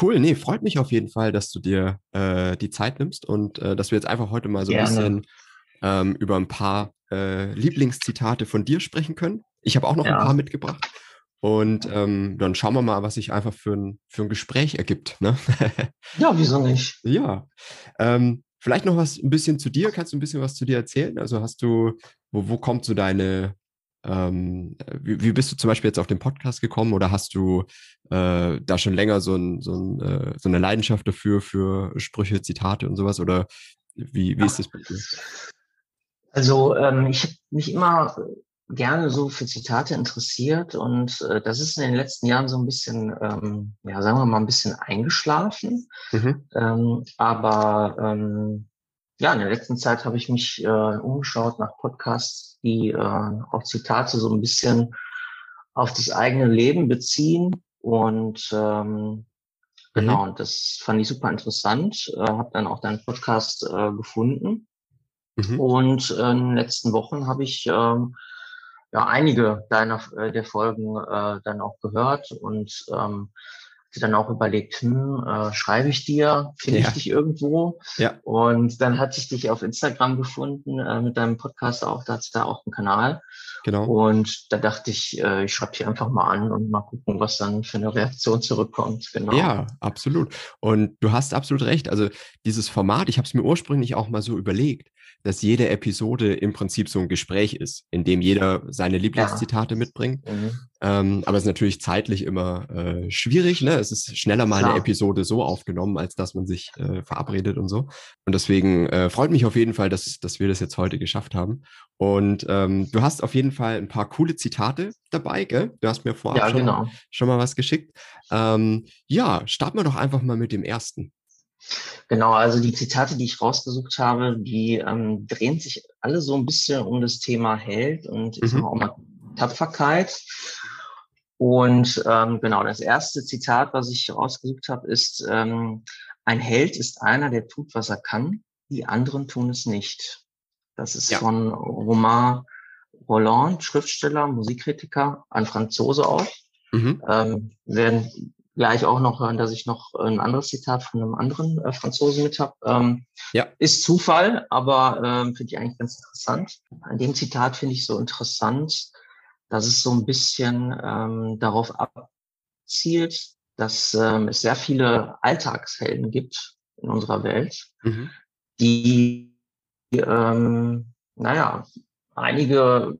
Cool, nee, freut mich auf jeden Fall, dass du dir äh, die Zeit nimmst und äh, dass wir jetzt einfach heute mal so ein bisschen ähm, über ein paar äh, Lieblingszitate von dir sprechen können. Ich habe auch noch ja. ein paar mitgebracht. Und ähm, dann schauen wir mal, was sich einfach für ein, für ein Gespräch ergibt. Ne? ja, wieso nicht? Ja. Ähm, vielleicht noch was ein bisschen zu dir. Kannst du ein bisschen was zu dir erzählen? Also hast du, wo, wo kommt so deine, ähm, wie, wie, bist du zum Beispiel jetzt auf den Podcast gekommen oder hast du äh, da schon länger so, ein, so, ein, äh, so, eine Leidenschaft dafür, für Sprüche, Zitate und sowas? Oder wie, wie ist das bei dir? Also ähm, ich habe mich immer gerne so für Zitate interessiert und äh, das ist in den letzten Jahren so ein bisschen, ähm, ja, sagen wir mal, ein bisschen eingeschlafen. Mhm. Ähm, aber ähm, ja, in der letzten Zeit habe ich mich äh, umgeschaut nach Podcasts, die äh, auch Zitate so ein bisschen auf das eigene Leben beziehen und ähm, Genau, mhm. und das fand ich super interessant. Äh, habe dann auch deinen Podcast äh, gefunden. Mhm. Und äh, in den letzten Wochen habe ich ähm, ja einige deiner äh, der Folgen äh, dann auch gehört und ähm, dann auch überlegt, hm, äh, schreibe ich dir, finde ja. ich dich irgendwo? Ja. Und dann hatte ich dich auf Instagram gefunden äh, mit deinem Podcast auch, da hat da auch einen Kanal. Genau. Und da dachte ich, äh, ich schreibe dich einfach mal an und mal gucken, was dann für eine Reaktion zurückkommt. Genau. Ja, absolut. Und du hast absolut recht. Also dieses Format, ich habe es mir ursprünglich auch mal so überlegt dass jede Episode im Prinzip so ein Gespräch ist, in dem jeder seine Lieblingszitate ja. mitbringt. Mhm. Ähm, aber es ist natürlich zeitlich immer äh, schwierig. Ne? Es ist schneller mal Klar. eine Episode so aufgenommen, als dass man sich äh, verabredet und so. Und deswegen äh, freut mich auf jeden Fall, dass, dass wir das jetzt heute geschafft haben. Und ähm, du hast auf jeden Fall ein paar coole Zitate dabei, gell? Du hast mir vorab ja, schon, genau. schon mal was geschickt. Ähm, ja, starten wir doch einfach mal mit dem ersten. Genau, also die Zitate, die ich rausgesucht habe, die ähm, drehen sich alle so ein bisschen um das Thema Held und ich mhm. auch mal Tapferkeit. Und ähm, genau, das erste Zitat, was ich rausgesucht habe, ist, ähm, ein Held ist einer, der tut, was er kann, die anderen tun es nicht. Das ist ja. von Romain Roland, Schriftsteller, Musikkritiker, ein Franzose auch. Mhm. Ähm, werden gleich auch noch hören, dass ich noch ein anderes Zitat von einem anderen äh, Franzosen mit habe. Ähm, ja. Ist Zufall, aber ähm, finde ich eigentlich ganz interessant. An dem Zitat finde ich so interessant, dass es so ein bisschen ähm, darauf abzielt, dass ähm, es sehr viele Alltagshelden gibt in unserer Welt, mhm. die, ähm, naja, einige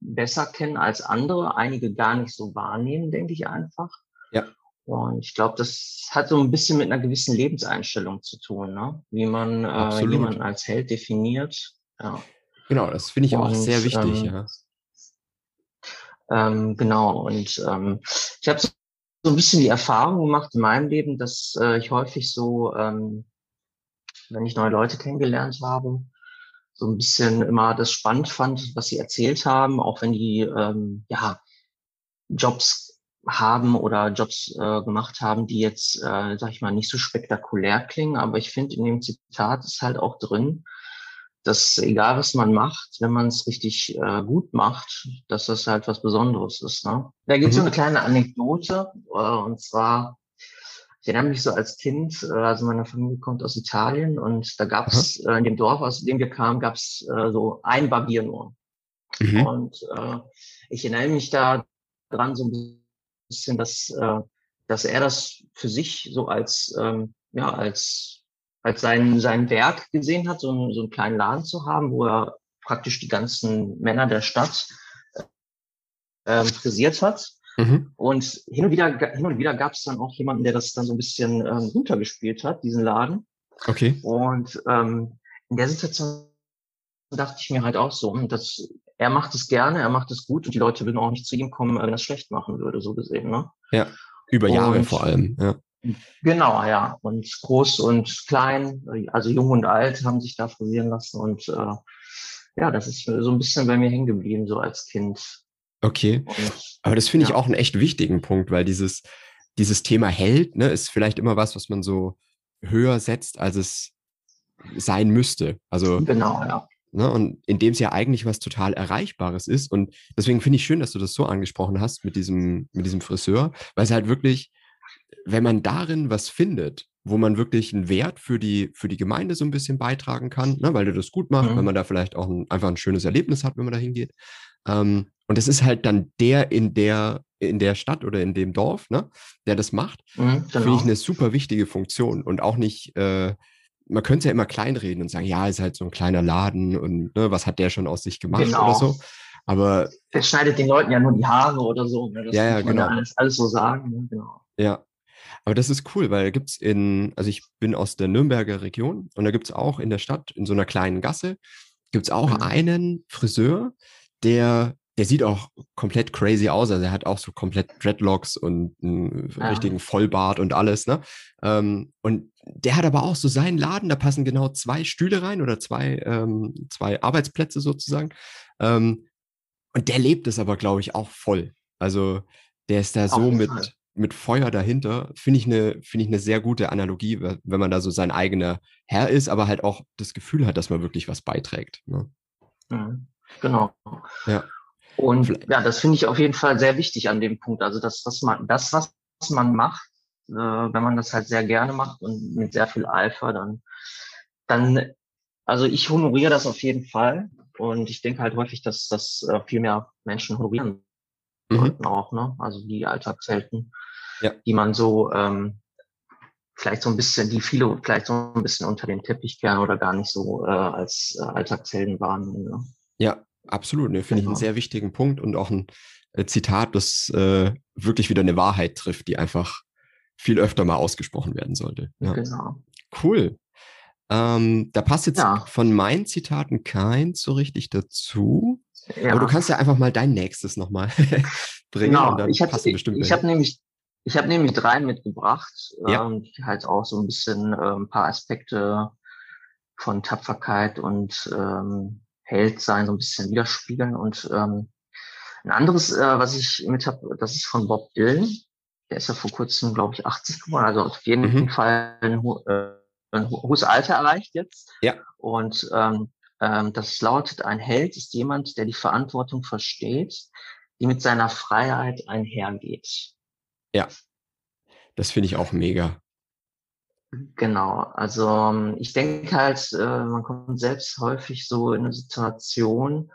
besser kennen als andere, einige gar nicht so wahrnehmen, denke ich einfach. Ja. Und ich glaube, das hat so ein bisschen mit einer gewissen Lebenseinstellung zu tun, ne? wie man äh, jemanden als Held definiert. Ja. Genau, das finde ich und, auch sehr wichtig. Ähm, ja. Ähm, genau, und ähm, ich habe so ein bisschen die Erfahrung gemacht in meinem Leben, dass äh, ich häufig so, ähm, wenn ich neue Leute kennengelernt habe, so ein bisschen immer das spannend fand, was sie erzählt haben, auch wenn die ähm, ja Jobs haben oder Jobs äh, gemacht haben, die jetzt, äh, sag ich mal, nicht so spektakulär klingen. Aber ich finde, in dem Zitat ist halt auch drin, dass egal was man macht, wenn man es richtig äh, gut macht, dass das halt was Besonderes ist. Ne? Da gibt es mhm. so eine kleine Anekdote, äh, und zwar, ich erinnere mich so als Kind, äh, also meine Familie kommt aus Italien und da gab es mhm. äh, in dem Dorf, aus dem wir kamen, gab es äh, so ein Barbier nur. Mhm. Und äh, ich erinnere mich da dran so ein bisschen bisschen, dass, äh, dass er das für sich so als, ähm, ja, als, als sein, sein Werk gesehen hat, so, einen, so einen kleinen Laden zu haben, wo er praktisch die ganzen Männer der Stadt äh, frisiert hat. Mhm. Und hin und wieder, hin und wieder gab es dann auch jemanden, der das dann so ein bisschen ähm, runtergespielt hat, diesen Laden. Okay. Und ähm, in der Situation dachte ich mir halt auch so, dass er macht es gerne, er macht es gut und die Leute würden auch nicht zu ihm kommen, wenn er es schlecht machen würde, so gesehen. Ne? Ja, über Jahre und, vor allem. Ja. Genau, ja. Und groß und klein, also jung und alt, haben sich da frisieren lassen und äh, ja, das ist so ein bisschen bei mir hängen geblieben, so als Kind. Okay. Und, Aber das finde ich ja. auch einen echt wichtigen Punkt, weil dieses, dieses Thema Held, ne, ist vielleicht immer was, was man so höher setzt, als es sein müsste. Also genau, ja. Ne? Und indem es ja eigentlich was total Erreichbares ist. Und deswegen finde ich schön, dass du das so angesprochen hast mit diesem, mit diesem Friseur, weil es halt wirklich wenn man darin was findet, wo man wirklich einen Wert für die, für die Gemeinde so ein bisschen beitragen kann, ne, weil du das gut machst, mhm. wenn man da vielleicht auch ein, einfach ein schönes Erlebnis hat, wenn man da hingeht. Ähm, und es ist halt dann der in der, in der Stadt oder in dem Dorf, ne, der das macht, mhm, genau. finde ich genau. eine super wichtige Funktion und auch nicht, äh, man könnte es ja immer kleinreden und sagen, ja, ist halt so ein kleiner Laden und ne, was hat der schon aus sich gemacht genau. oder so. Aber. Der schneidet den Leuten ja nur die Haare oder so. Ne? Das ja, ja, genau. Alles, alles so sagen. Ne? Genau. Ja, aber das ist cool, weil da gibt es in, also ich bin aus der Nürnberger Region und da gibt es auch in der Stadt, in so einer kleinen Gasse, gibt es auch mhm. einen Friseur, der, der sieht auch komplett crazy aus. Also er hat auch so komplett Dreadlocks und einen ja. richtigen Vollbart und alles, ne? Ähm, und der hat aber auch so seinen Laden, da passen genau zwei Stühle rein oder zwei, ähm, zwei Arbeitsplätze sozusagen. Ähm, und der lebt es aber, glaube ich, auch voll. Also der ist da so mit, Fall mit Feuer dahinter, finde ich eine finde ich eine sehr gute Analogie, wenn man da so sein eigener Herr ist, aber halt auch das Gefühl hat, dass man wirklich was beiträgt. Ne? Mhm. Genau. Ja. Und Vielleicht. ja, das finde ich auf jeden Fall sehr wichtig an dem Punkt. Also das, was man, das, was man macht, äh, wenn man das halt sehr gerne macht und mit sehr viel Eifer, dann, dann, also ich honoriere das auf jeden Fall. Und ich denke halt häufig, dass das äh, viel mehr Menschen honorieren mhm. sollten auch, ne? Also die Alltagshelden ja. die man so ähm, vielleicht so ein bisschen, die viele vielleicht so ein bisschen unter den Teppich kehren oder gar nicht so äh, als äh, Alltagshelden wahrnehmen. Ne? Ja, absolut. Ne, Finde genau. ich einen genau. sehr wichtigen Punkt und auch ein äh, Zitat, das äh, wirklich wieder eine Wahrheit trifft, die einfach viel öfter mal ausgesprochen werden sollte. Ja. Genau. Cool. Ähm, da passt jetzt ja. von meinen Zitaten keins so richtig dazu. Ja. Aber du kannst ja einfach mal dein nächstes nochmal bringen. Genau. Und dann ich habe hab nämlich ich habe nämlich drei mitgebracht, ja. ähm, die halt auch so ein bisschen äh, ein paar Aspekte von Tapferkeit und ähm, Heldsein so ein bisschen widerspiegeln. Und ähm, ein anderes, äh, was ich mit habe, das ist von Bob Dylan. Der ist ja vor kurzem, glaube ich, 80 geworden. Also auf jeden mhm. Fall ein, äh, ein hohes Alter erreicht jetzt. Ja. Und ähm, ähm, das lautet, ein Held ist jemand, der die Verantwortung versteht, die mit seiner Freiheit einhergeht. Ja, das finde ich auch mega. Genau, also ähm, ich denke halt, äh, man kommt selbst häufig so in eine Situation,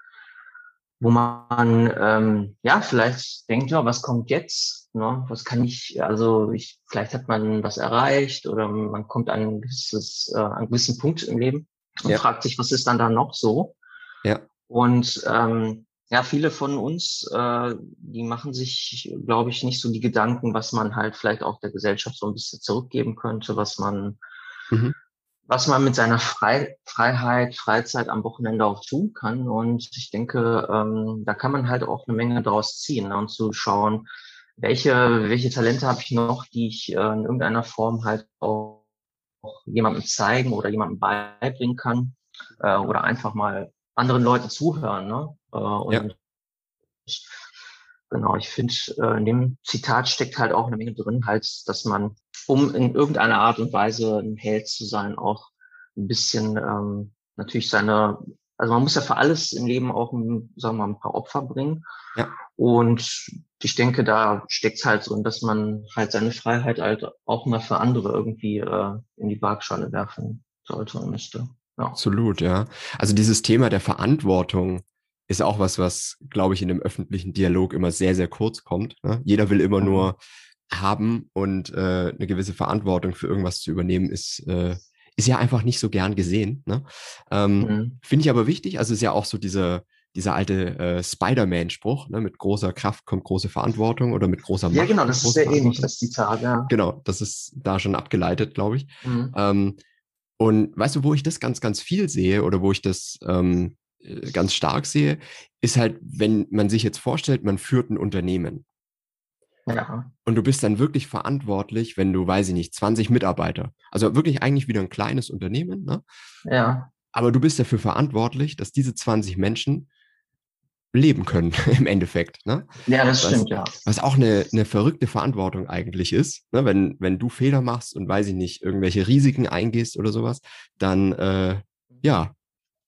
wo man ähm, ja vielleicht denkt, ja, was kommt jetzt? Ne? Was kann ich, also ich, vielleicht hat man was erreicht oder man kommt an ein gewisses, äh, einen gewissen Punkt im Leben und ja. fragt sich, was ist dann da noch so? Ja. Und ähm, ja, viele von uns, äh, die machen sich, glaube ich, nicht so die Gedanken, was man halt vielleicht auch der Gesellschaft so ein bisschen zurückgeben könnte, was man, mhm. Was man mit seiner Frei Freiheit, Freizeit am Wochenende auch tun kann. Und ich denke, ähm, da kann man halt auch eine Menge daraus ziehen ne? und zu schauen, welche, welche Talente habe ich noch, die ich äh, in irgendeiner Form halt auch, auch jemandem zeigen oder jemandem beibringen kann äh, oder einfach mal anderen Leuten zuhören. Ne? Äh, und ja. ich, genau, ich finde, äh, in dem Zitat steckt halt auch eine Menge drin, halt, dass man, um in irgendeiner Art und Weise ein Held zu sein, auch ein bisschen ähm, natürlich seine, also man muss ja für alles im Leben auch, sagen wir mal, ein paar Opfer bringen. Ja. Und ich denke, da steckt halt so, dass man halt seine Freiheit halt auch mal für andere irgendwie äh, in die Waagschale werfen sollte und müsste. Ja. Absolut, ja. Also dieses Thema der Verantwortung ist auch was, was, glaube ich, in dem öffentlichen Dialog immer sehr, sehr kurz kommt. Ne? Jeder will immer mhm. nur haben und äh, eine gewisse Verantwortung für irgendwas zu übernehmen, ist, äh, ist ja einfach nicht so gern gesehen. Ne? Ähm, mhm. Finde ich aber wichtig. Also ist ja auch so dieser, dieser alte äh, Spider-Man-Spruch, ne? mit großer Kraft kommt große Verantwortung oder mit großer Macht. Ja, genau, das ist sehr ähnlich, das Zitat, ja. Genau, das ist da schon abgeleitet, glaube ich. Mhm. Ähm, und weißt du, wo ich das ganz, ganz viel sehe oder wo ich das ähm, äh, ganz stark sehe, ist halt, wenn man sich jetzt vorstellt, man führt ein Unternehmen. Ja. Und du bist dann wirklich verantwortlich, wenn du, weiß ich nicht, 20 Mitarbeiter, also wirklich eigentlich wieder ein kleines Unternehmen, ne? Ja. Aber du bist dafür verantwortlich, dass diese 20 Menschen leben können im Endeffekt. Ne? Ja, das was, stimmt, ja. Was auch eine, eine verrückte Verantwortung eigentlich ist, ne? wenn, wenn du Fehler machst und weiß ich nicht, irgendwelche Risiken eingehst oder sowas, dann äh, ja,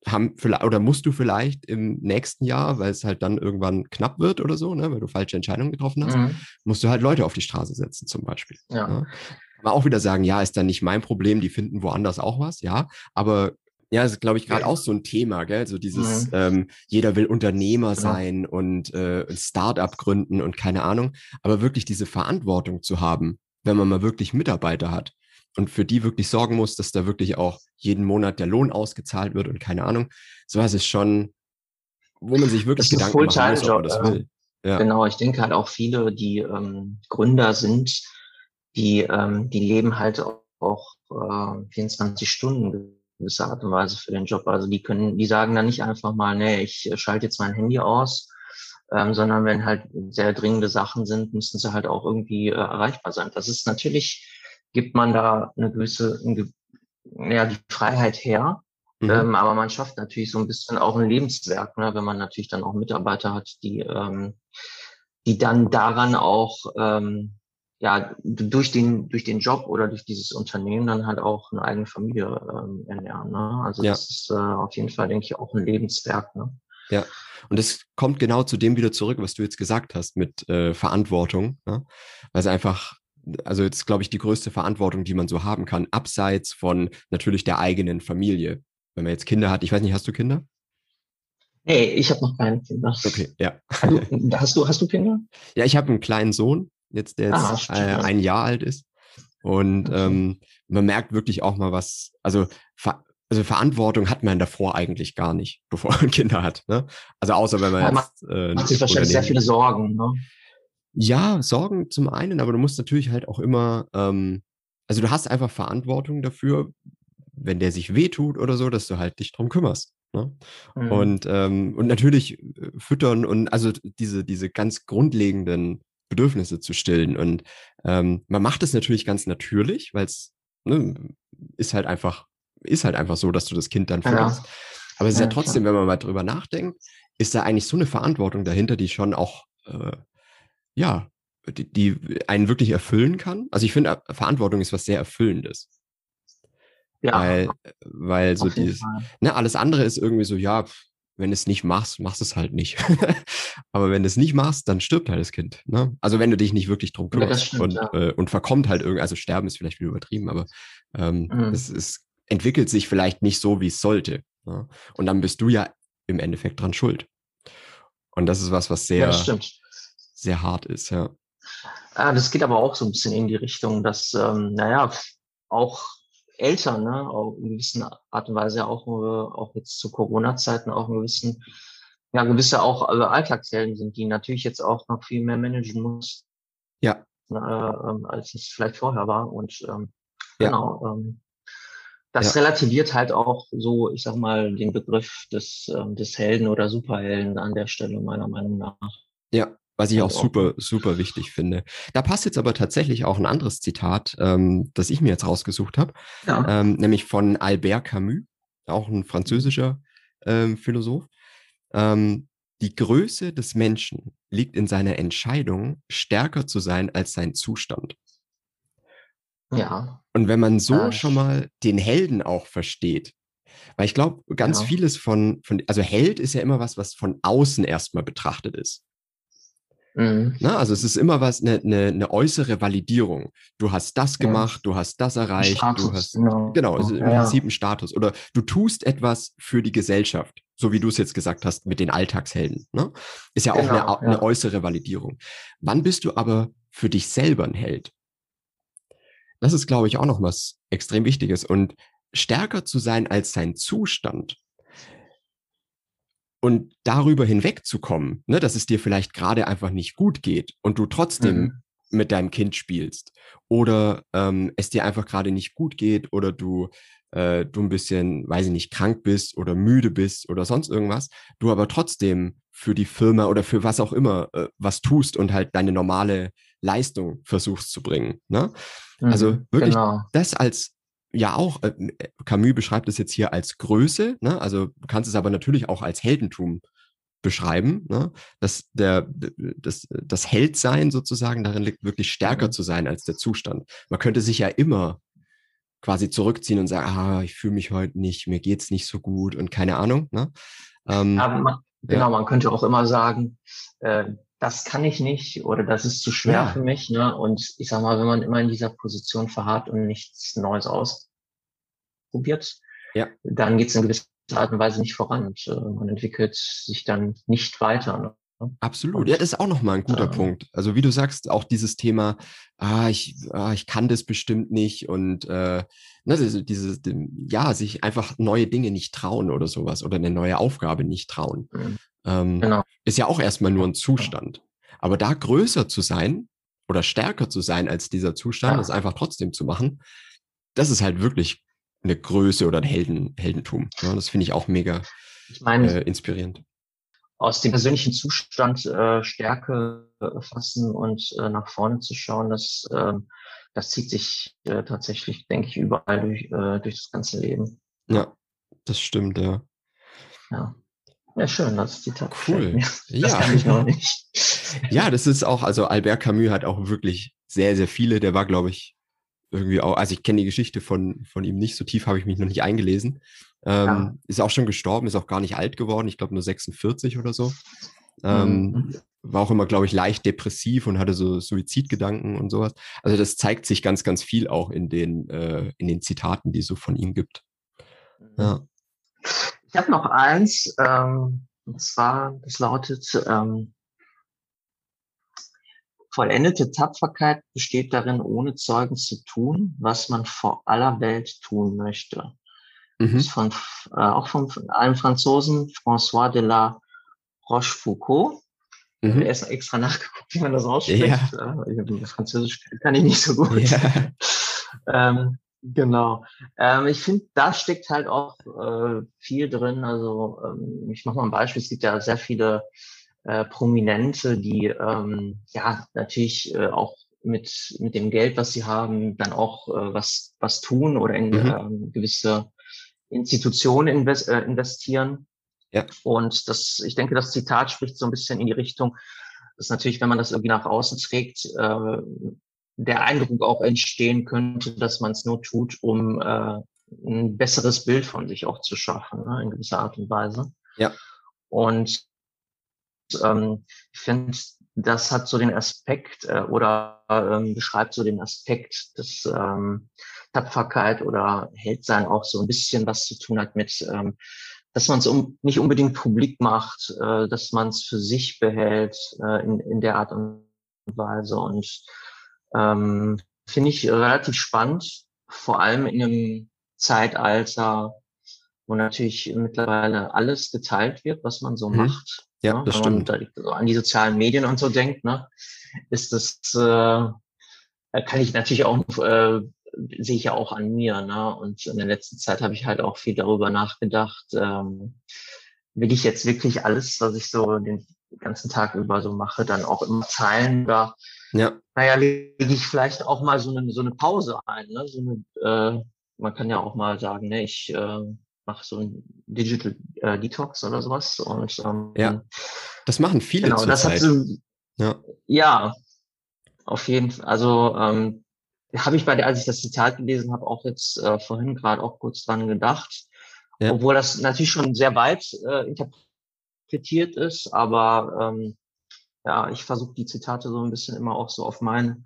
haben vielleicht, oder musst du vielleicht im nächsten Jahr, weil es halt dann irgendwann knapp wird oder so, ne, weil du falsche Entscheidungen getroffen hast, mhm. musst du halt Leute auf die Straße setzen, zum Beispiel. Ja. Ne? Kann man auch wieder sagen, ja, ist dann nicht mein Problem, die finden woanders auch was, ja. Aber ja, das ist, glaube ich, gerade ja. auch so ein Thema, gell? So dieses, mhm. ähm, jeder will Unternehmer genau. sein und äh, Start-up gründen und keine Ahnung. Aber wirklich diese Verantwortung zu haben, wenn man mal wirklich Mitarbeiter hat und für die wirklich sorgen muss, dass da wirklich auch jeden Monat der Lohn ausgezahlt wird und keine Ahnung. Sowas ist schon, wo man sich wirklich Gedanken machen muss, ob man das will. Ja. Genau, ich denke halt auch viele, die ähm, Gründer sind, die, ähm, die leben halt auch äh, 24 Stunden gewisse Art und Weise für den Job. Also die können, die sagen dann nicht einfach mal, nee, ich schalte jetzt mein Handy aus, ähm, sondern wenn halt sehr dringende Sachen sind, müssen sie halt auch irgendwie äh, erreichbar sein. Das ist natürlich, gibt man da eine gewisse, ja, die Freiheit her. Mhm. Ähm, aber man schafft natürlich so ein bisschen auch ein Lebenswerk, ne, wenn man natürlich dann auch Mitarbeiter hat, die, ähm, die dann daran auch ähm, ja, durch den, durch den Job oder durch dieses Unternehmen dann halt auch eine eigene Familie ähm, ernähren. Ne? Also ja. das ist äh, auf jeden Fall, denke ich, auch ein Lebenswerk. Ne? Ja, und es kommt genau zu dem wieder zurück, was du jetzt gesagt hast mit äh, Verantwortung. Ne? Weil es einfach, also jetzt glaube ich, die größte Verantwortung, die man so haben kann, abseits von natürlich der eigenen Familie. Wenn man jetzt Kinder hat, ich weiß nicht, hast du Kinder? Nee, ich habe noch keine Kinder. Okay, ja. Du, hast, du, hast du Kinder? Ja, ich habe einen kleinen Sohn, jetzt der jetzt ah, äh, ein Jahr alt ist. Und okay. ähm, man merkt wirklich auch mal was, also, also Verantwortung hat man davor eigentlich gar nicht, bevor man Kinder hat. Ne? Also außer wenn man ja, jetzt, äh, macht sich wahrscheinlich sehr viele Sorgen. Ne? Ja, Sorgen zum einen, aber du musst natürlich halt auch immer, ähm, also du hast einfach Verantwortung dafür, wenn der sich wehtut oder so, dass du halt dich drum kümmerst. Ne? Mhm. Und, ähm, und natürlich äh, füttern und also diese, diese ganz grundlegenden Bedürfnisse zu stillen. Und ähm, man macht es natürlich ganz natürlich, weil es ne, ist halt einfach, ist halt einfach so, dass du das Kind dann fütterst. Ja. Aber es ist ja, ja trotzdem, klar. wenn man mal drüber nachdenkt, ist da eigentlich so eine Verantwortung dahinter, die schon auch, äh, ja, die, die einen wirklich erfüllen kann. Also ich finde, Verantwortung ist was sehr Erfüllendes. Ja. Weil, weil so dieses, ne, alles andere ist irgendwie so, ja, wenn du es nicht machst, machst es halt nicht. Aber wenn du es nicht machst, dann stirbt halt das Kind. Ne? Also wenn du dich nicht wirklich drum kümmerst ja, stimmt, und, ja. äh, und verkommt halt irgendwie, also sterben ist vielleicht wieder übertrieben, aber ähm, mhm. es, es entwickelt sich vielleicht nicht so, wie es sollte. Ne? Und dann bist du ja im Endeffekt dran schuld. Und das ist was, was sehr, ja, sehr hart ist, ja. Ah, das geht aber auch so ein bisschen in die Richtung, dass, ähm, naja, auch Eltern, ne, auch in gewisser Art und Weise auch, äh, auch jetzt zu Corona-Zeiten auch in gewissen, ja, gewisse auch äh, Alltagshelden sind, die natürlich jetzt auch noch viel mehr managen muss. Ja. Äh, als es vielleicht vorher war. Und ähm, ja. genau, ähm, das ja. relativiert halt auch so, ich sag mal, den Begriff des, ähm, des Helden oder Superhelden an der Stelle, meiner Meinung nach. Ja, was ich auch super, super wichtig finde. Da passt jetzt aber tatsächlich auch ein anderes Zitat, ähm, das ich mir jetzt rausgesucht habe, ja. ähm, nämlich von Albert Camus, auch ein französischer ähm, Philosoph. Ähm, die Größe des Menschen liegt in seiner Entscheidung, stärker zu sein als sein Zustand. Ja. Und wenn man so ja. schon mal den Helden auch versteht, weil ich glaube, ganz ja. vieles von, von, also Held ist ja immer was, was von außen erstmal betrachtet ist. Mhm. Na, also es ist immer was, eine, eine, eine äußere Validierung. Du hast das gemacht, ja. du hast das erreicht, Status, du hast genau, genau also im ja. Prinzip ein Status. Oder du tust etwas für die Gesellschaft, so wie du es jetzt gesagt hast mit den Alltagshelden. Ne? Ist ja genau, auch eine, ja. eine äußere Validierung. Wann bist du aber für dich selber ein Held? Das ist, glaube ich, auch noch was extrem Wichtiges. Und stärker zu sein als sein Zustand, und darüber hinwegzukommen, ne, dass es dir vielleicht gerade einfach nicht gut geht und du trotzdem mhm. mit deinem Kind spielst oder ähm, es dir einfach gerade nicht gut geht oder du äh, du ein bisschen, weiß ich nicht, krank bist oder müde bist oder sonst irgendwas, du aber trotzdem für die Firma oder für was auch immer äh, was tust und halt deine normale Leistung versuchst zu bringen. Ne? Also mhm, also wirklich genau. das als ja auch, äh, äh, Camus beschreibt es jetzt hier als Größe, ne? also du kannst es aber natürlich auch als Heldentum beschreiben, ne? dass der, das, das Heldsein sozusagen darin liegt, wirklich stärker mhm. zu sein als der Zustand. Man könnte sich ja immer quasi zurückziehen und sagen, ah, ich fühle mich heute nicht, mir geht's nicht so gut und keine Ahnung. Ne? Ähm, man, genau, ja. man könnte auch immer sagen, äh, das kann ich nicht oder das ist zu schwer ja. für mich. Ne? Und ich sag mal, wenn man immer in dieser Position verharrt und nichts Neues ausprobiert, ja. dann geht es in gewisser Art und Weise nicht voran und äh, man entwickelt sich dann nicht weiter. Ne? Absolut. Ja, das ist auch nochmal ein guter ähm, Punkt. Also wie du sagst, auch dieses Thema, ah, ich, ah, ich kann das bestimmt nicht und äh, ne, diese, diese, ja, sich einfach neue Dinge nicht trauen oder sowas oder eine neue Aufgabe nicht trauen. Mhm. Ähm, genau. Ist ja auch erstmal nur ein Zustand. Aber da größer zu sein oder stärker zu sein als dieser Zustand, ja. das einfach trotzdem zu machen, das ist halt wirklich eine Größe oder ein Helden, Heldentum. Ja, das finde ich auch mega ich mein, äh, inspirierend aus dem persönlichen Zustand äh, Stärke äh, fassen und äh, nach vorne zu schauen, das, äh, das zieht sich äh, tatsächlich, denke ich, überall durch, äh, durch das ganze Leben. Ja, das stimmt, ja. Ja. Ja, schön, das Zitat. Cool. Das ja. kann ich noch nicht. ja, das ist auch, also Albert Camus hat auch wirklich sehr, sehr viele. Der war, glaube ich, irgendwie auch, also ich kenne die Geschichte von, von ihm nicht, so tief habe ich mich noch nicht eingelesen. Ähm, ja. Ist auch schon gestorben, ist auch gar nicht alt geworden, ich glaube nur 46 oder so. Ähm, mhm. War auch immer, glaube ich, leicht depressiv und hatte so Suizidgedanken und sowas. Also das zeigt sich ganz, ganz viel auch in den, äh, in den Zitaten, die es so von ihm gibt. Mhm. Ja. Ich habe noch eins, ähm, und zwar, das lautet, ähm, Vollendete Tapferkeit besteht darin, ohne Zeugen zu tun, was man vor aller Welt tun möchte. Mhm. Das ist von, äh, auch von einem Franzosen, François de la Rochefoucauld. Mhm. Ich habe erst extra nachgeguckt, wie man das ausspricht. Ja. Äh, Französisch kann ich nicht so gut. Ja. ähm, genau. Ähm, ich finde, da steckt halt auch äh, viel drin. Also ähm, ich mache mal ein Beispiel. Es gibt ja sehr viele äh, Prominente, die ähm, ja natürlich äh, auch mit mit dem Geld, was sie haben, dann auch äh, was was tun oder in mhm. ähm, gewisse Institutionen invest, äh, investieren. Ja. Und das, ich denke, das Zitat spricht so ein bisschen in die Richtung, dass natürlich, wenn man das irgendwie nach außen trägt, äh, der Eindruck auch entstehen könnte, dass man es nur tut, um äh, ein besseres Bild von sich auch zu schaffen, ne, in gewisser Art und Weise. Ja. Und ähm, ich finde, das hat so den Aspekt äh, oder ähm, beschreibt so den Aspekt des ähm, Tapferkeit oder Heldsein auch so ein bisschen was zu tun hat mit, ähm, dass man es um, nicht unbedingt publik macht, äh, dass man es für sich behält äh, in, in der Art und Weise. Und ähm, finde ich relativ spannend, vor allem in einem Zeitalter, wo natürlich mittlerweile alles geteilt wird, was man so mhm. macht. Ja, ne? das Wenn stimmt. Man an die sozialen Medien und so denkt, ne, ist das, äh, kann ich natürlich auch, äh, sehe ich ja auch an mir, ne? Und in der letzten Zeit habe ich halt auch viel darüber nachgedacht, ähm, will ich jetzt wirklich alles, was ich so den ganzen Tag über so mache, dann auch immer teilen oder ja. naja, lege ich vielleicht auch mal so eine, so eine Pause ein, ne? So eine, äh, man kann ja auch mal sagen, ne, ich äh, mache so ein Digital äh, Detox oder sowas. Und, ähm, ja, das machen viele genau, das Zeit. Hat so, ja. ja, auf jeden Fall. Also ähm, habe ich bei der, als ich das Zitat gelesen habe, auch jetzt äh, vorhin gerade auch kurz dran gedacht. Ja. Obwohl das natürlich schon sehr weit äh, interpretiert ist, aber ähm, ja, ich versuche die Zitate so ein bisschen immer auch so auf mein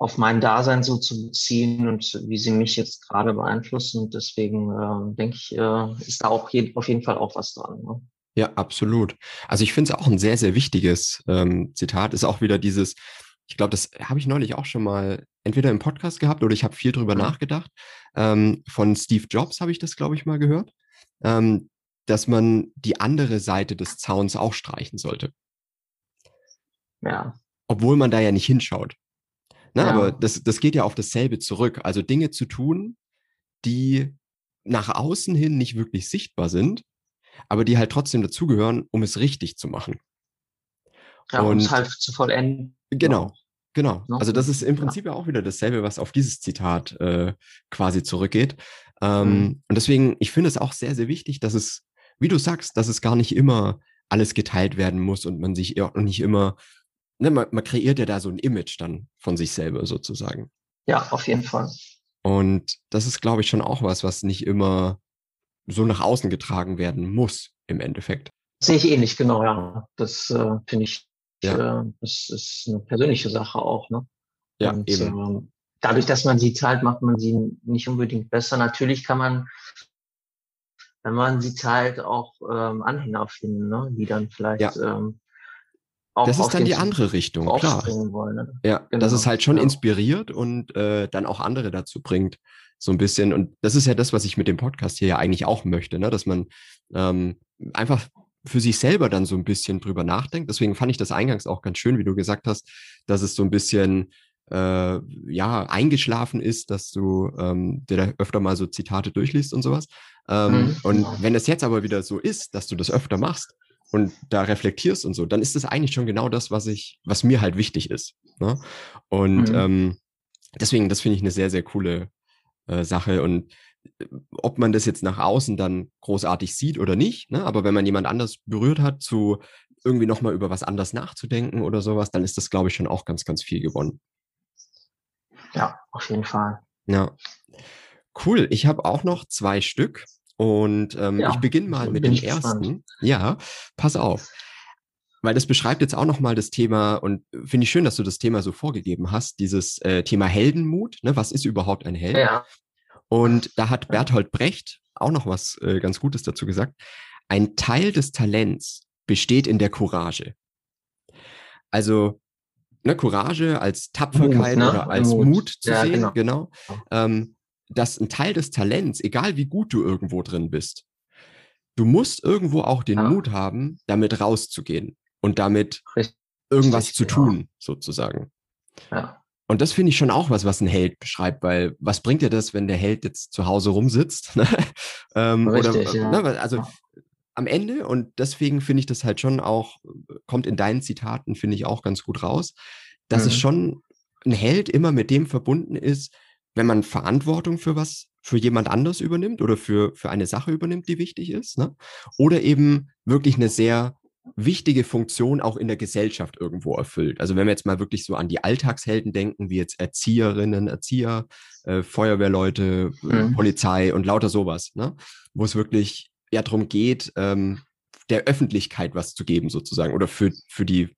auf mein Dasein so zu beziehen und wie sie mich jetzt gerade beeinflussen. Und deswegen äh, denke ich, äh, ist da auch je, auf jeden Fall auch was dran. Ne? Ja, absolut. Also ich finde es auch ein sehr, sehr wichtiges ähm, Zitat. Ist auch wieder dieses, ich glaube, das habe ich neulich auch schon mal entweder im Podcast gehabt oder ich habe viel drüber mhm. nachgedacht. Ähm, von Steve Jobs habe ich das, glaube ich, mal gehört, ähm, dass man die andere Seite des Zauns auch streichen sollte. Ja. Obwohl man da ja nicht hinschaut. Ne? Ja. Aber das, das geht ja auf dasselbe zurück. Also Dinge zu tun, die nach außen hin nicht wirklich sichtbar sind, aber die halt trotzdem dazugehören, um es richtig zu machen. Ja, um es halt zu vollenden. Genau, genau. Also das ist im Prinzip ja, ja auch wieder dasselbe, was auf dieses Zitat äh, quasi zurückgeht. Ähm, mhm. Und deswegen, ich finde es auch sehr, sehr wichtig, dass es, wie du sagst, dass es gar nicht immer alles geteilt werden muss und man sich auch nicht immer ne, man, man kreiert ja da so ein Image dann von sich selber sozusagen. Ja, auf jeden Fall. Und das ist, glaube ich, schon auch was, was nicht immer so nach außen getragen werden muss im Endeffekt. Sehe ich ähnlich, genau, ja. Das äh, finde ich, ja. äh, das ist eine persönliche Sache auch, ne? Ja, Und, eben. Äh, dadurch, dass man sie zahlt, macht man sie nicht unbedingt besser. Natürlich kann man, wenn man sie zahlt, auch ähm, Anhänger finden, ne? die dann vielleicht ja. ähm, auch das ist dann die andere Richtung, klar. Wollen, ne? Ja, genau, dass es halt schon genau. inspiriert und äh, dann auch andere dazu bringt, so ein bisschen. Und das ist ja das, was ich mit dem Podcast hier ja eigentlich auch möchte, ne? dass man ähm, einfach für sich selber dann so ein bisschen drüber nachdenkt. Deswegen fand ich das eingangs auch ganz schön, wie du gesagt hast, dass es so ein bisschen äh, ja eingeschlafen ist, dass du ähm, dir da öfter mal so Zitate durchliest und sowas. Ähm, mhm. Und wenn es jetzt aber wieder so ist, dass du das öfter machst, und da reflektierst und so, dann ist das eigentlich schon genau das, was ich, was mir halt wichtig ist. Ne? Und mhm. ähm, deswegen, das finde ich eine sehr, sehr coole äh, Sache. Und äh, ob man das jetzt nach außen dann großartig sieht oder nicht, ne? aber wenn man jemand anders berührt hat, zu irgendwie nochmal über was anders nachzudenken oder sowas, dann ist das, glaube ich, schon auch ganz, ganz viel gewonnen. Ja, auf jeden Fall. Ja. Cool. Ich habe auch noch zwei Stück. Und ähm, ja, ich beginne mal mit dem ersten. Ja, pass auf. Weil das beschreibt jetzt auch nochmal das Thema und finde ich schön, dass du das Thema so vorgegeben hast, dieses äh, Thema Heldenmut. Ne? Was ist überhaupt ein Held? Ja. Und da hat Berthold Brecht auch noch was äh, ganz Gutes dazu gesagt. Ein Teil des Talents besteht in der Courage. Also ne, Courage als Tapferkeit Mut, ne? oder als Mut, Mut zu ja, sehen, genau. genau. Ähm, dass ein Teil des Talents, egal wie gut du irgendwo drin bist, du musst irgendwo auch den ja. Mut haben, damit rauszugehen und damit Richtig, irgendwas zu tun, ja. sozusagen. Ja. Und das finde ich schon auch was, was ein Held beschreibt, weil was bringt dir das, wenn der Held jetzt zu Hause rumsitzt? Ne? ähm, Richtig, oder, ja. ne, also am Ende, und deswegen finde ich das halt schon auch, kommt in deinen Zitaten, finde ich auch ganz gut raus, dass mhm. es schon ein Held immer mit dem verbunden ist, wenn man Verantwortung für was, für jemand anders übernimmt oder für, für eine Sache übernimmt, die wichtig ist, ne? oder eben wirklich eine sehr wichtige Funktion auch in der Gesellschaft irgendwo erfüllt. Also wenn wir jetzt mal wirklich so an die Alltagshelden denken, wie jetzt Erzieherinnen, Erzieher, äh, Feuerwehrleute, mhm. Polizei und lauter sowas, ne? wo es wirklich ja darum geht, ähm, der Öffentlichkeit was zu geben sozusagen oder für, für die,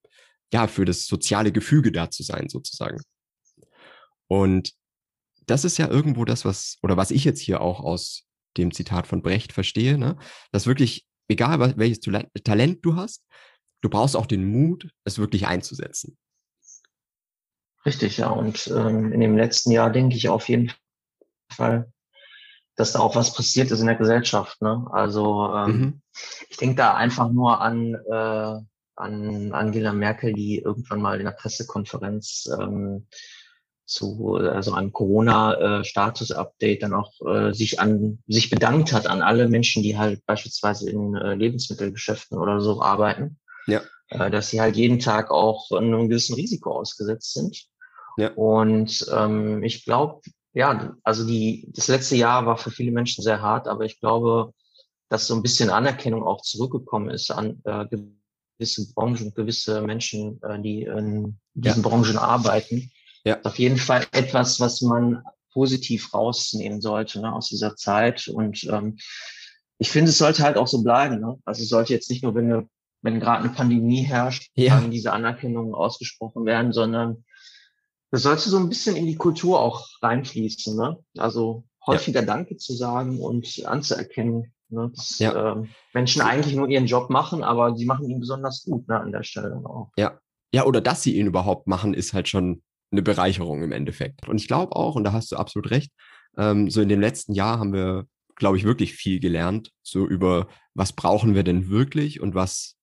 ja, für das soziale Gefüge da zu sein sozusagen. Und das ist ja irgendwo das, was, oder was ich jetzt hier auch aus dem Zitat von Brecht verstehe, ne? dass wirklich, egal was, welches Talent du hast, du brauchst auch den Mut, es wirklich einzusetzen. Richtig, ja. Und ähm, in dem letzten Jahr denke ich auf jeden Fall, dass da auch was passiert ist in der Gesellschaft. Ne? Also ähm, mhm. ich denke da einfach nur an, äh, an Angela Merkel, die irgendwann mal in der Pressekonferenz ähm, zu also einem Corona-Status-Update dann auch äh, sich an sich bedankt hat an alle Menschen, die halt beispielsweise in äh, Lebensmittelgeschäften oder so arbeiten. Ja. Äh, dass sie halt jeden Tag auch einem gewissen Risiko ausgesetzt sind. Ja. Und ähm, ich glaube, ja, also die das letzte Jahr war für viele Menschen sehr hart, aber ich glaube, dass so ein bisschen Anerkennung auch zurückgekommen ist an äh, gewisse Branchen, gewisse Menschen, äh, die in diesen ja. Branchen arbeiten ja. Auf jeden Fall etwas, was man positiv rausnehmen sollte ne, aus dieser Zeit. Und ähm, ich finde, es sollte halt auch so bleiben. Ne? Also es sollte jetzt nicht nur, wenn, eine, wenn gerade eine Pandemie herrscht, ja. diese Anerkennung ausgesprochen werden, sondern das sollte so ein bisschen in die Kultur auch reinfließen. Ne? Also häufiger ja. Danke zu sagen und anzuerkennen, ne? dass ja. ähm, Menschen eigentlich nur ihren Job machen, aber sie machen ihn besonders gut ne, an der Stelle auch. Ja. Ja, oder dass sie ihn überhaupt machen, ist halt schon eine Bereicherung im Endeffekt. Und ich glaube auch, und da hast du absolut recht, ähm, so in dem letzten Jahr haben wir, glaube ich, wirklich viel gelernt, so über was brauchen wir denn wirklich und was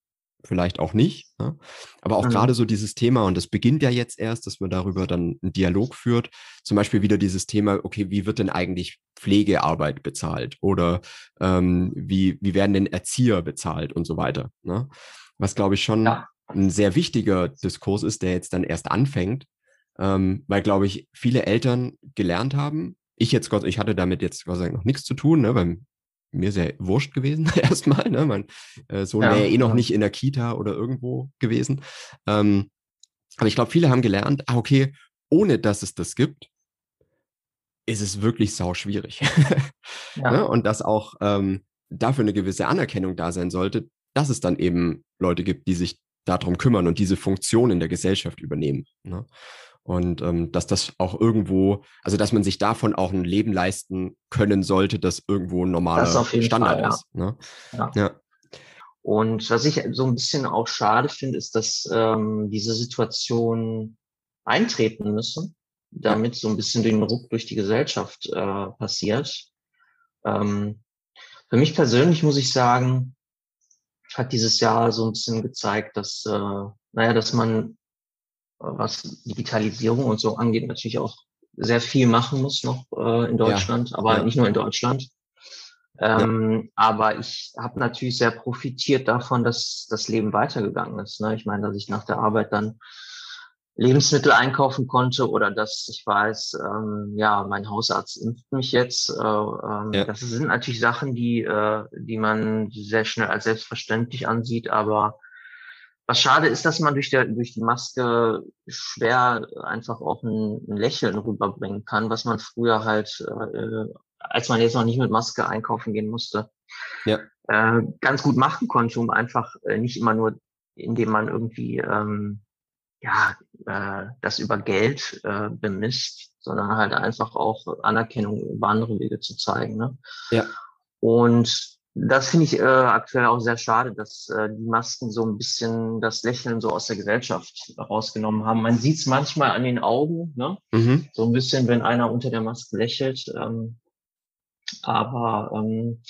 vielleicht auch nicht. Ne? Aber auch mhm. gerade so dieses Thema, und das beginnt ja jetzt erst, dass man darüber dann einen Dialog führt. Zum Beispiel wieder dieses Thema, okay, wie wird denn eigentlich Pflegearbeit bezahlt? Oder ähm, wie, wie werden denn Erzieher bezahlt und so weiter? Ne? Was, glaube ich, schon ja. ein sehr wichtiger Diskurs ist, der jetzt dann erst anfängt, ähm, weil, glaube ich, viele Eltern gelernt haben. Ich jetzt, Gott, ich hatte damit jetzt sei Dank noch nichts zu tun, ne, weil mir sehr wurscht gewesen erstmal. Ne? Mein äh, Sohn ja, wäre eh noch nicht in der Kita oder irgendwo gewesen. Ähm, aber ich glaube, viele haben gelernt, ah, okay, ohne dass es das gibt, ist es wirklich sau schwierig. ja. ne? Und dass auch ähm, dafür eine gewisse Anerkennung da sein sollte, dass es dann eben Leute gibt, die sich darum kümmern und diese Funktion in der Gesellschaft übernehmen. Ne? Und ähm, dass das auch irgendwo, also dass man sich davon auch ein Leben leisten können sollte, das irgendwo ein normaler Standard Fall, ja. ist. Ne? Ja. ja. Und was ich so ein bisschen auch schade finde, ist, dass ähm, diese Situation eintreten müssen, damit so ein bisschen den Ruck durch die Gesellschaft äh, passiert. Ähm, für mich persönlich muss ich sagen, hat dieses Jahr so ein bisschen gezeigt, dass, äh, naja, dass man, was Digitalisierung und so angeht, natürlich auch sehr viel machen muss noch äh, in Deutschland, ja. aber ja. nicht nur in Deutschland. Ähm, ja. Aber ich habe natürlich sehr profitiert davon, dass das Leben weitergegangen ist. Ne? Ich meine, dass ich nach der Arbeit dann Lebensmittel einkaufen konnte oder dass ich weiß, ähm, ja, mein Hausarzt impft mich jetzt. Äh, ähm, ja. Das sind natürlich Sachen, die, äh, die man sehr schnell als selbstverständlich ansieht, aber was schade ist, dass man durch, der, durch die Maske schwer einfach auch ein, ein Lächeln rüberbringen kann, was man früher halt, äh, als man jetzt noch nicht mit Maske einkaufen gehen musste, ja. äh, ganz gut machen konnte, um einfach äh, nicht immer nur, indem man irgendwie ähm, ja, äh, das über Geld äh, bemisst, sondern halt einfach auch Anerkennung über andere Wege zu zeigen. Ne? Ja. Und das finde ich äh, aktuell auch sehr schade, dass äh, die Masken so ein bisschen das Lächeln so aus der Gesellschaft rausgenommen haben. Man sieht es manchmal an den Augen, ne? Mhm. so ein bisschen, wenn einer unter der Maske lächelt. Ähm, aber ähm,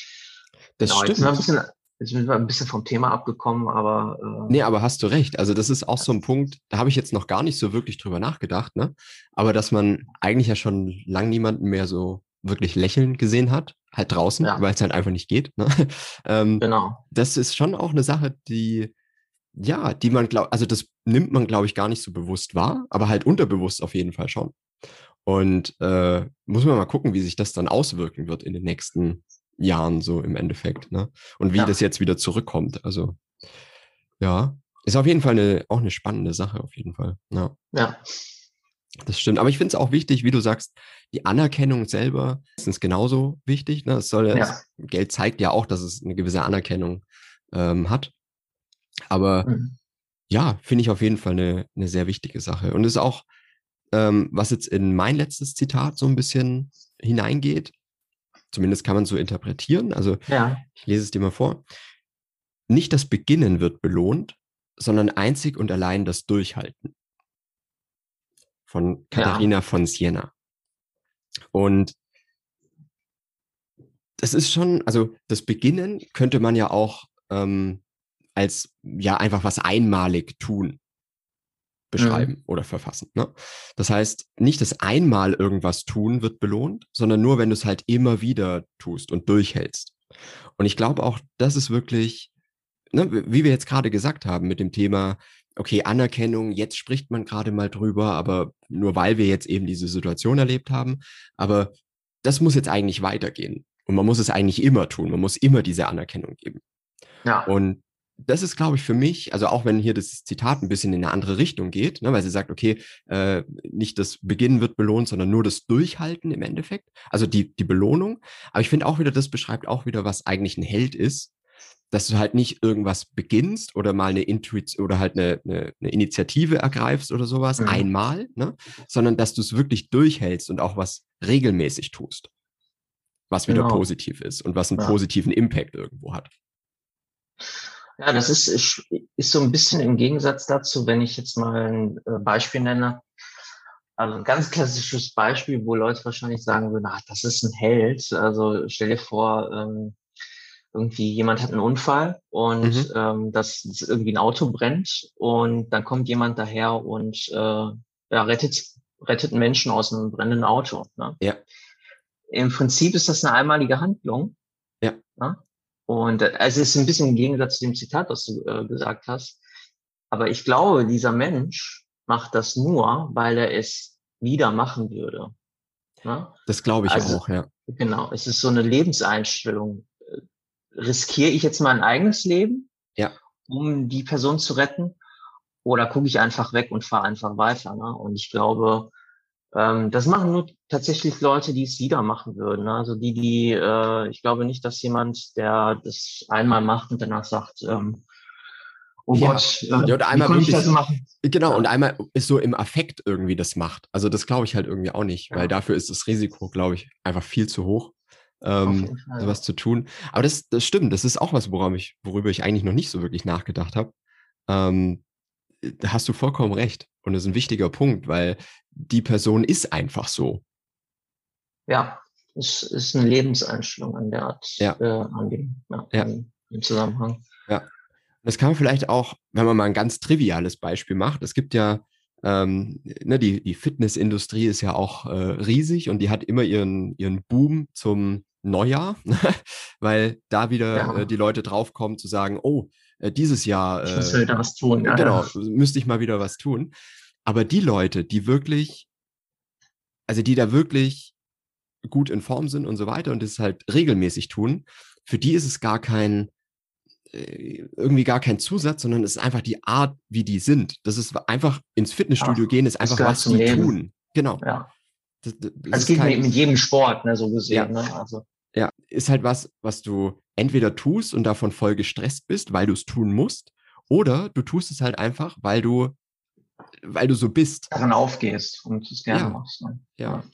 das genau, stimmt. Ein bisschen, Jetzt sind wir ein bisschen vom Thema abgekommen, aber. Äh nee, aber hast du recht. Also, das ist auch so ein Punkt, da habe ich jetzt noch gar nicht so wirklich drüber nachgedacht, ne? Aber dass man eigentlich ja schon lang niemanden mehr so wirklich lächeln gesehen hat, halt draußen, ja. weil es halt einfach nicht geht. Ne? ähm, genau. Das ist schon auch eine Sache, die, ja, die man glaubt, also das nimmt man, glaube ich, gar nicht so bewusst wahr, aber halt unterbewusst auf jeden Fall schon. Und äh, muss man mal gucken, wie sich das dann auswirken wird in den nächsten Jahren so im Endeffekt. Ne? Und wie ja. das jetzt wieder zurückkommt. Also ja, ist auf jeden Fall eine, auch eine spannende Sache, auf jeden Fall. Ja. ja. Das stimmt. Aber ich finde es auch wichtig, wie du sagst, die Anerkennung selber ist genauso wichtig. Ne? Es soll, ja. das Geld zeigt ja auch, dass es eine gewisse Anerkennung ähm, hat. Aber mhm. ja, finde ich auf jeden Fall eine, eine sehr wichtige Sache. Und ist auch, ähm, was jetzt in mein letztes Zitat so ein bisschen hineingeht, Zumindest kann man so interpretieren. Also ja. ich lese es dir mal vor. Nicht das Beginnen wird belohnt, sondern einzig und allein das Durchhalten. Von Katharina ja. von Siena. Und das ist schon, also das Beginnen könnte man ja auch ähm, als ja einfach was einmalig tun beschreiben mhm. oder verfassen. Ne? Das heißt, nicht das einmal irgendwas tun wird belohnt, sondern nur, wenn du es halt immer wieder tust und durchhältst. Und ich glaube auch, das ist wirklich, ne, wie wir jetzt gerade gesagt haben mit dem Thema, okay, Anerkennung, jetzt spricht man gerade mal drüber, aber nur weil wir jetzt eben diese Situation erlebt haben. Aber das muss jetzt eigentlich weitergehen. Und man muss es eigentlich immer tun. Man muss immer diese Anerkennung geben. Ja. Und das ist, glaube ich, für mich, also auch wenn hier das Zitat ein bisschen in eine andere Richtung geht, ne, weil sie sagt, okay, äh, nicht das Beginnen wird belohnt, sondern nur das Durchhalten im Endeffekt, also die, die Belohnung. Aber ich finde auch wieder, das beschreibt auch wieder, was eigentlich ein Held ist, dass du halt nicht irgendwas beginnst oder mal eine Intuition oder halt eine, eine, eine Initiative ergreifst oder sowas mhm. einmal, ne, sondern dass du es wirklich durchhältst und auch was regelmäßig tust, was wieder genau. positiv ist und was einen ja. positiven Impact irgendwo hat. Ja, das ist, ist so ein bisschen im Gegensatz dazu, wenn ich jetzt mal ein äh, Beispiel nenne. Also ein ganz klassisches Beispiel, wo Leute wahrscheinlich sagen würden, ach, das ist ein Held. Also stell dir vor, ähm, irgendwie jemand hat einen Unfall und mhm. ähm, das, das irgendwie ein Auto brennt und dann kommt jemand daher und äh, ja, rettet, rettet einen Menschen aus einem brennenden Auto. Ne? Ja. Im Prinzip ist das eine einmalige Handlung. Ja. Ne? Und äh, es ist ein bisschen im Gegensatz zu dem Zitat, was du äh, gesagt hast. Aber ich glaube, dieser Mensch macht das nur, weil er es wieder machen würde. Ne? Das glaube ich also, auch, ja. Genau. Es ist so eine Lebenseinstellung. Riskiere ich jetzt mein eigenes Leben, ja. um die Person zu retten? Oder gucke ich einfach weg und fahre einfach weiter? Ne? Und ich glaube, Ähm, das machen nur tatsächlich Leute, die es wieder machen würden. Ne? Also die, die, äh, ich glaube nicht, dass jemand, der das einmal macht und danach sagt, ähm, oh ja. Gott, äh, ja, oder einmal wie wirklich, ich das machen? Genau, ja. und einmal ist so im Affekt irgendwie das macht. Also das glaube ich halt irgendwie auch nicht, weil dafür ist das Risiko, glaube ich, einfach viel zu hoch ähm, sowas zu tun. Aber das, das stimmt, das ist auch was, woran ich, worüber ich eigentlich noch nicht so wirklich nachgedacht habe. Ähm, da hast du vollkommen recht. Und das ist ein wichtiger Punkt, weil die Person ist einfach so. Ja, es ist eine Lebenseinstellung an der Art, ja. äh, an dem, ja, ja. im Zusammenhang. Ja. Das kann man vielleicht auch, wenn man mal ein ganz triviales Beispiel macht. Es gibt ja, ähm, ne, die, die Fitnessindustrie ist ja auch äh, riesig und die hat immer ihren, ihren Boom zum Neujahr, weil da wieder ja. äh, die Leute draufkommen zu sagen, oh, äh, dieses Jahr äh, ich will was tun. Ja, genau, ja. müsste ich mal wieder was tun. Aber die Leute, die wirklich, also die da wirklich gut in Form sind und so weiter und das halt regelmäßig tun, für die ist es gar kein, äh, irgendwie gar kein Zusatz, sondern es ist einfach die Art, wie die sind. Das ist einfach ins Fitnessstudio Ach, gehen, ist einfach was die Leben. tun. Genau. Ja. Das, das also geht kein, mit jedem Sport, ne, so gesehen. Ja. Ne? Also. ja, ist halt was, was du entweder tust und davon voll gestresst bist, weil du es tun musst, oder du tust es halt einfach, weil du, weil du so bist. Daran aufgehst und es gerne ja. machst. Ne? Ja.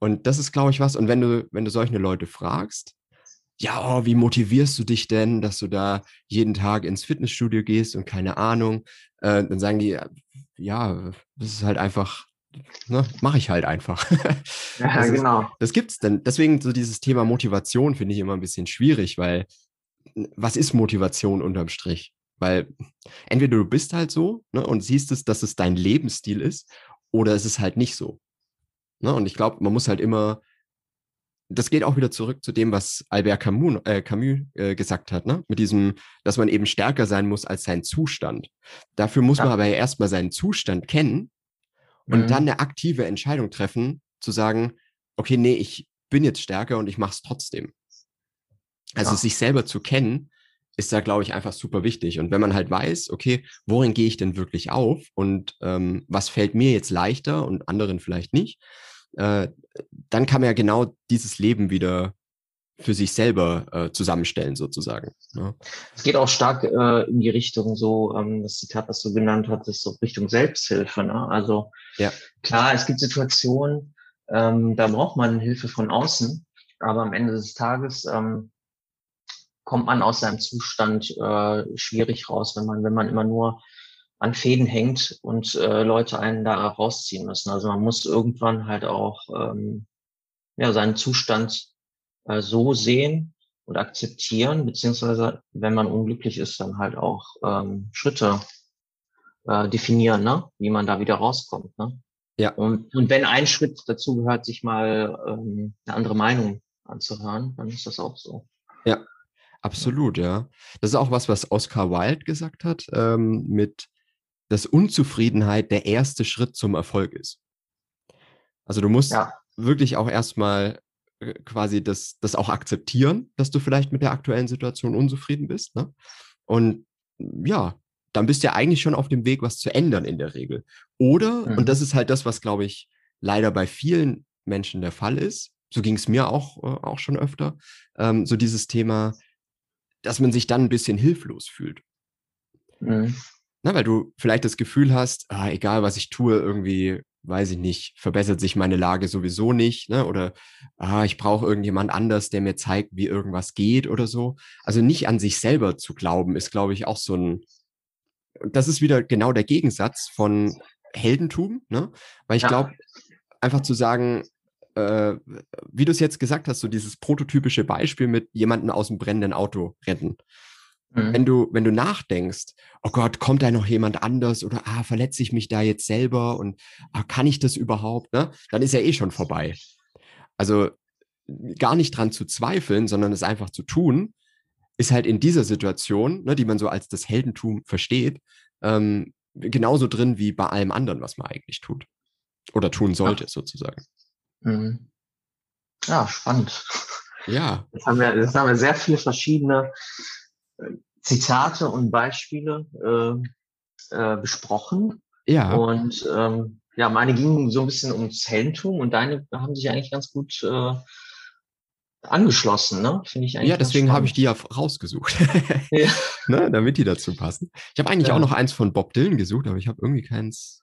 Und das ist, glaube ich, was. Und wenn du, wenn du solche Leute fragst, ja, oh, wie motivierst du dich denn, dass du da jeden Tag ins Fitnessstudio gehst und keine Ahnung, äh, dann sagen die, ja, das ist halt einfach ne, mache ich halt einfach. Ja, das genau. Ist, das gibt's denn. Deswegen so dieses Thema Motivation finde ich immer ein bisschen schwierig, weil was ist Motivation unterm Strich? Weil entweder du bist halt so ne, und siehst es, dass es dein Lebensstil ist, oder es ist halt nicht so. Ne? Und ich glaube, man muss halt immer, das geht auch wieder zurück zu dem, was Albert Camus, äh, Camus äh, gesagt hat, ne? mit diesem, dass man eben stärker sein muss als sein Zustand. Dafür muss ja. man aber ja erstmal seinen Zustand kennen und mhm. dann eine aktive Entscheidung treffen, zu sagen, okay, nee, ich bin jetzt stärker und ich mache es trotzdem. Also ja. sich selber zu kennen, ist da, glaube ich, einfach super wichtig. Und wenn man halt weiß, okay, worin gehe ich denn wirklich auf und ähm, was fällt mir jetzt leichter und anderen vielleicht nicht, äh, dann kann man ja genau dieses Leben wieder für sich selber äh, zusammenstellen, sozusagen. Ne? Es geht auch stark äh, in die Richtung so, ähm, das Zitat, was du genannt hattest, so Richtung Selbsthilfe. Ne? Also ja. klar, es gibt Situationen, ähm, da braucht man Hilfe von außen, aber am Ende des Tages ähm, kommt man aus seinem Zustand äh, schwierig raus, wenn man, wenn man immer nur an Fäden hängt und äh, Leute einen da rausziehen müssen. Also man muss irgendwann halt auch ähm, ja, seinen Zustand äh, so sehen und akzeptieren, beziehungsweise wenn man unglücklich ist, dann halt auch ähm, Schritte äh, definieren, ne? wie man da wieder rauskommt. Ne? Ja. Und, und wenn ein Schritt dazu gehört, sich mal ähm, eine andere Meinung anzuhören, dann ist das auch so. Ja, absolut, ja. Das ist auch was, was Oscar Wilde gesagt hat, ähm, mit dass Unzufriedenheit der erste Schritt zum Erfolg ist. Also du musst ja. wirklich auch erstmal quasi das, das auch akzeptieren, dass du vielleicht mit der aktuellen Situation unzufrieden bist. Ne? Und ja, dann bist du ja eigentlich schon auf dem Weg, was zu ändern in der Regel. Oder, mhm. und das ist halt das, was, glaube ich, leider bei vielen Menschen der Fall ist, so ging es mir auch, äh, auch schon öfter, ähm, so dieses Thema, dass man sich dann ein bisschen hilflos fühlt. Mhm. Na, weil du vielleicht das Gefühl hast, ah, egal was ich tue, irgendwie weiß ich nicht, verbessert sich meine Lage sowieso nicht, ne? Oder ah, ich brauche irgendjemand anders, der mir zeigt, wie irgendwas geht oder so. Also nicht an sich selber zu glauben, ist, glaube ich, auch so ein. Das ist wieder genau der Gegensatz von Heldentum, ne? Weil ich ja. glaube, einfach zu sagen, äh, wie du es jetzt gesagt hast, so dieses prototypische Beispiel mit jemanden aus dem brennenden Auto retten. Mhm. Wenn du, wenn du nachdenkst, oh Gott, kommt da noch jemand anders oder ah, verletze ich mich da jetzt selber und ah, kann ich das überhaupt, ne? Dann ist ja eh schon vorbei. Also gar nicht dran zu zweifeln, sondern es einfach zu tun, ist halt in dieser Situation, ne, die man so als das Heldentum versteht, ähm, genauso drin wie bei allem anderen, was man eigentlich tut. Oder tun sollte, ja. sozusagen. Mhm. Ja, spannend. Ja. Jetzt haben wir, jetzt haben wir sehr viele verschiedene Zitate und Beispiele äh, äh, besprochen. Ja. Und ähm, ja, meine gingen so ein bisschen ums Heldentum und deine haben sich eigentlich ganz gut äh, angeschlossen, ne? Finde ich eigentlich. Ja, deswegen habe ich die ja rausgesucht. ja. ne, damit die dazu passen. Ich habe eigentlich ja. auch noch eins von Bob Dylan gesucht, aber ich habe irgendwie keins.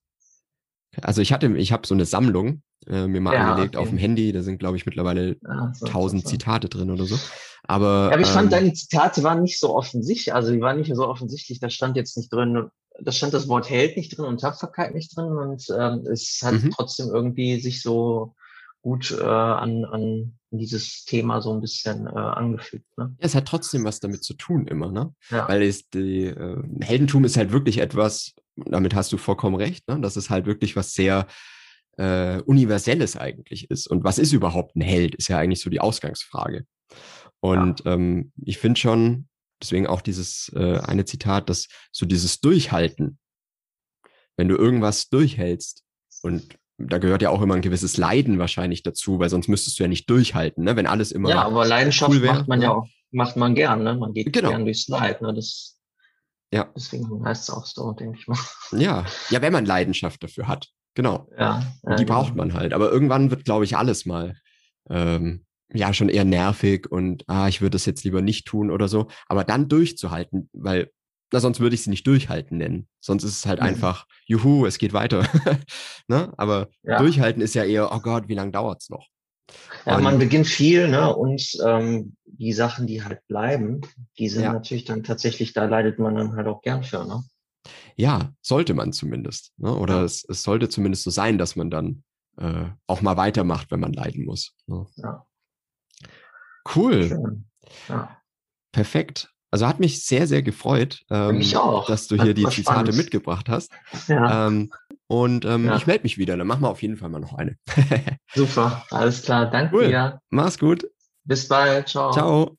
Also ich hatte, ich habe so eine Sammlung äh, mir mal ja, angelegt okay. auf dem Handy. Da sind, glaube ich, mittlerweile tausend so, so. Zitate drin oder so. Aber, ja, aber ich ähm, fand, deine Zitate waren nicht so offensichtlich. Also die waren nicht so offensichtlich. Da stand jetzt nicht drin, da stand das Wort Held nicht drin und Tapferkeit nicht drin. Und ähm, es hat mhm. trotzdem irgendwie sich so gut äh, an, an dieses Thema so ein bisschen äh, angefügt. Ne? Ja, es hat trotzdem was damit zu tun immer, ne? Ja. Weil es die, äh, Heldentum ist halt wirklich etwas, damit hast du vollkommen recht, ne? dass es halt wirklich was sehr äh, Universelles eigentlich ist. Und was ist überhaupt ein Held, ist ja eigentlich so die Ausgangsfrage. Und ja. ähm, ich finde schon, deswegen auch dieses äh, eine Zitat, dass so dieses Durchhalten, wenn du irgendwas durchhältst und da gehört ja auch immer ein gewisses Leiden wahrscheinlich dazu, weil sonst müsstest du ja nicht durchhalten, ne? wenn alles immer. Ja, aber Leidenschaft cool wär, macht man ja auch, macht man gern, ne? Man geht genau. gern durchs Leid, ne? Das, ja. Deswegen heißt es auch so, denke ich mal. Ja, ja, wenn man Leidenschaft dafür hat. Genau. Ja, ja die genau. braucht man halt. Aber irgendwann wird, glaube ich, alles mal ähm, ja schon eher nervig und ah, ich würde das jetzt lieber nicht tun oder so. Aber dann durchzuhalten, weil na, sonst würde ich sie nicht durchhalten nennen. Sonst ist es halt mhm. einfach, juhu, es geht weiter. ne? Aber ja. durchhalten ist ja eher, oh Gott, wie lange dauert's noch? Ja, und, man beginnt viel, ne? Und ähm, die Sachen, die halt bleiben, die sind ja. natürlich dann tatsächlich, da leidet man dann halt auch gern für, ne? Ja, sollte man zumindest. Ne? Oder es, es sollte zumindest so sein, dass man dann äh, auch mal weitermacht, wenn man leiden muss. Ne? Ja. Cool. Ja. Perfekt. Also hat mich sehr, sehr gefreut, ähm, dass du hier die Zitate spannend. mitgebracht hast. Ja. Ähm, und ähm, ja. ich melde mich wieder, dann machen wir auf jeden Fall mal noch eine. Super, alles klar. Danke cool. dir. Mach's gut. Bis bald. Ciao. Ciao.